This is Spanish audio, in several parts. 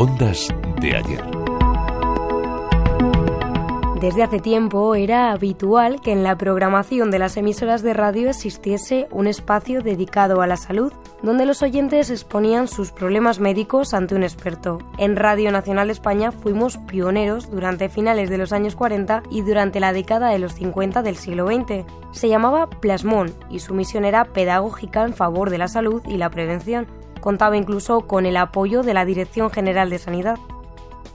Ondas de ayer. Desde hace tiempo era habitual que en la programación de las emisoras de radio existiese un espacio dedicado a la salud, donde los oyentes exponían sus problemas médicos ante un experto. En Radio Nacional España fuimos pioneros durante finales de los años 40 y durante la década de los 50 del siglo XX. Se llamaba Plasmón y su misión era pedagógica en favor de la salud y la prevención. Contaba incluso con el apoyo de la Dirección General de Sanidad.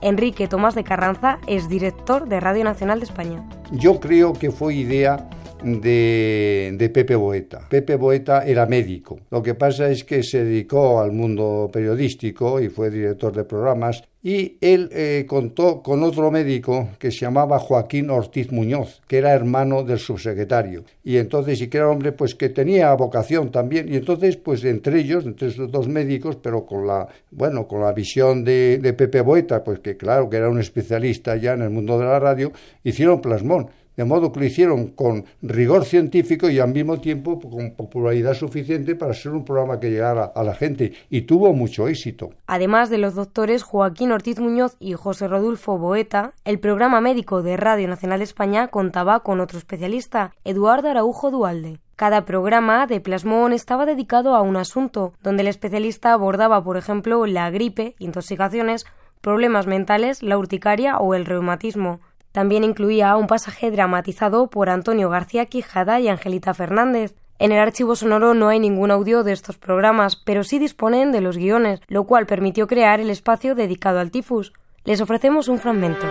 Enrique Tomás de Carranza es director de Radio Nacional de España. Yo creo que fue idea de, Pepe Boeta. Pepe Boeta era médico. Lo que pasa es que se dedicó al mundo periodístico y fue director de programas y él eh, contó con otro médico que se llamaba Joaquín Ortiz Muñoz, que era hermano del subsecretario. Y entonces, y que era hombre pues que tenía vocación también. Y entonces, pues entre ellos, entre esos dos médicos, pero con la, bueno, con la visión de, de Pepe Boeta, pues que claro que era un especialista ya en el mundo de la radio, hicieron plasmón de modo que lo hicieron con rigor científico y al mismo tiempo con popularidad suficiente para ser un programa que llegara a la gente y tuvo mucho éxito. Además de los doctores Joaquín Ortiz Muñoz y José Rodolfo Boeta, el programa médico de Radio Nacional de España contaba con otro especialista, Eduardo Araujo Dualde. Cada programa de Plasmón estaba dedicado a un asunto, donde el especialista abordaba, por ejemplo, la gripe, intoxicaciones, problemas mentales, la urticaria o el reumatismo. También incluía un pasaje dramatizado por Antonio García Quijada y Angelita Fernández. En el archivo sonoro no hay ningún audio de estos programas, pero sí disponen de los guiones, lo cual permitió crear el espacio dedicado al tifus. Les ofrecemos un fragmento.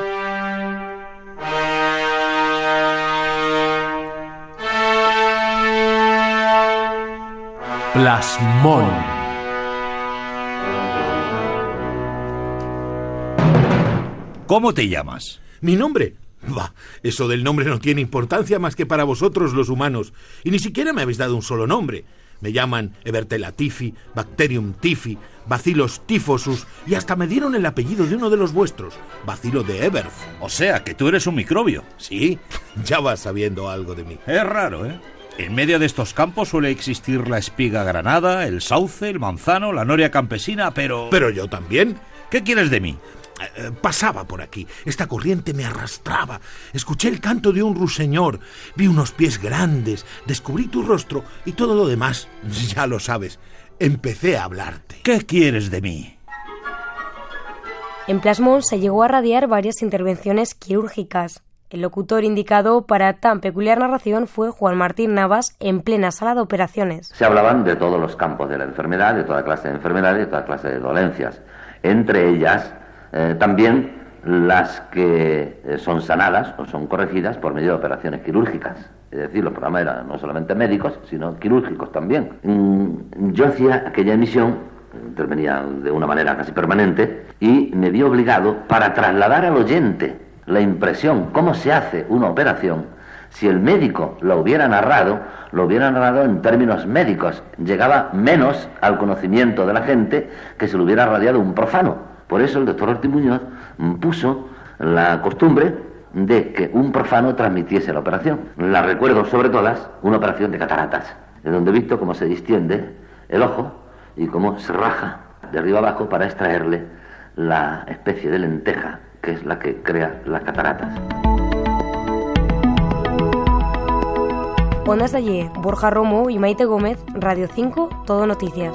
Plasmón. ¿Cómo te llamas? ¿Mi nombre? Bah, eso del nombre no tiene importancia más que para vosotros los humanos. Y ni siquiera me habéis dado un solo nombre. Me llaman Evertella tifi, Bacterium tifi, Bacillus tifosus y hasta me dieron el apellido de uno de los vuestros, Bacilo de Everth. O sea, que tú eres un microbio. Sí, ya vas sabiendo algo de mí. Es raro, ¿eh? En medio de estos campos suele existir la espiga granada, el sauce, el manzano, la noria campesina, pero... Pero yo también. ¿Qué quieres de mí? Eh, pasaba por aquí. Esta corriente me arrastraba. Escuché el canto de un ruiseñor. Vi unos pies grandes. Descubrí tu rostro y todo lo demás. Ya lo sabes. Empecé a hablarte. ¿Qué quieres de mí? En Plasmón se llegó a radiar varias intervenciones quirúrgicas. El locutor indicado para tan peculiar narración fue Juan Martín Navas en plena sala de operaciones. Se hablaban de todos los campos de la enfermedad, de toda clase de enfermedades, de toda clase de dolencias. Entre ellas, eh, también las que eh, son sanadas o son corregidas por medio de operaciones quirúrgicas. Es decir, los programas eran no solamente médicos, sino quirúrgicos también. Mm, yo hacía aquella emisión, intervenía de una manera casi permanente, y me vi obligado para trasladar al oyente la impresión, cómo se hace una operación, si el médico lo hubiera narrado, lo hubiera narrado en términos médicos, llegaba menos al conocimiento de la gente que se lo hubiera radiado un profano. Por eso el doctor Ortiz Muñoz puso la costumbre de que un profano transmitiese la operación. La recuerdo sobre todas una operación de cataratas, en donde he visto cómo se distiende el ojo y cómo se raja de arriba abajo para extraerle la especie de lenteja que es la que crea las cataratas. Ondas de Borja Romo y Maite Gómez, Radio 5, Todo Noticias.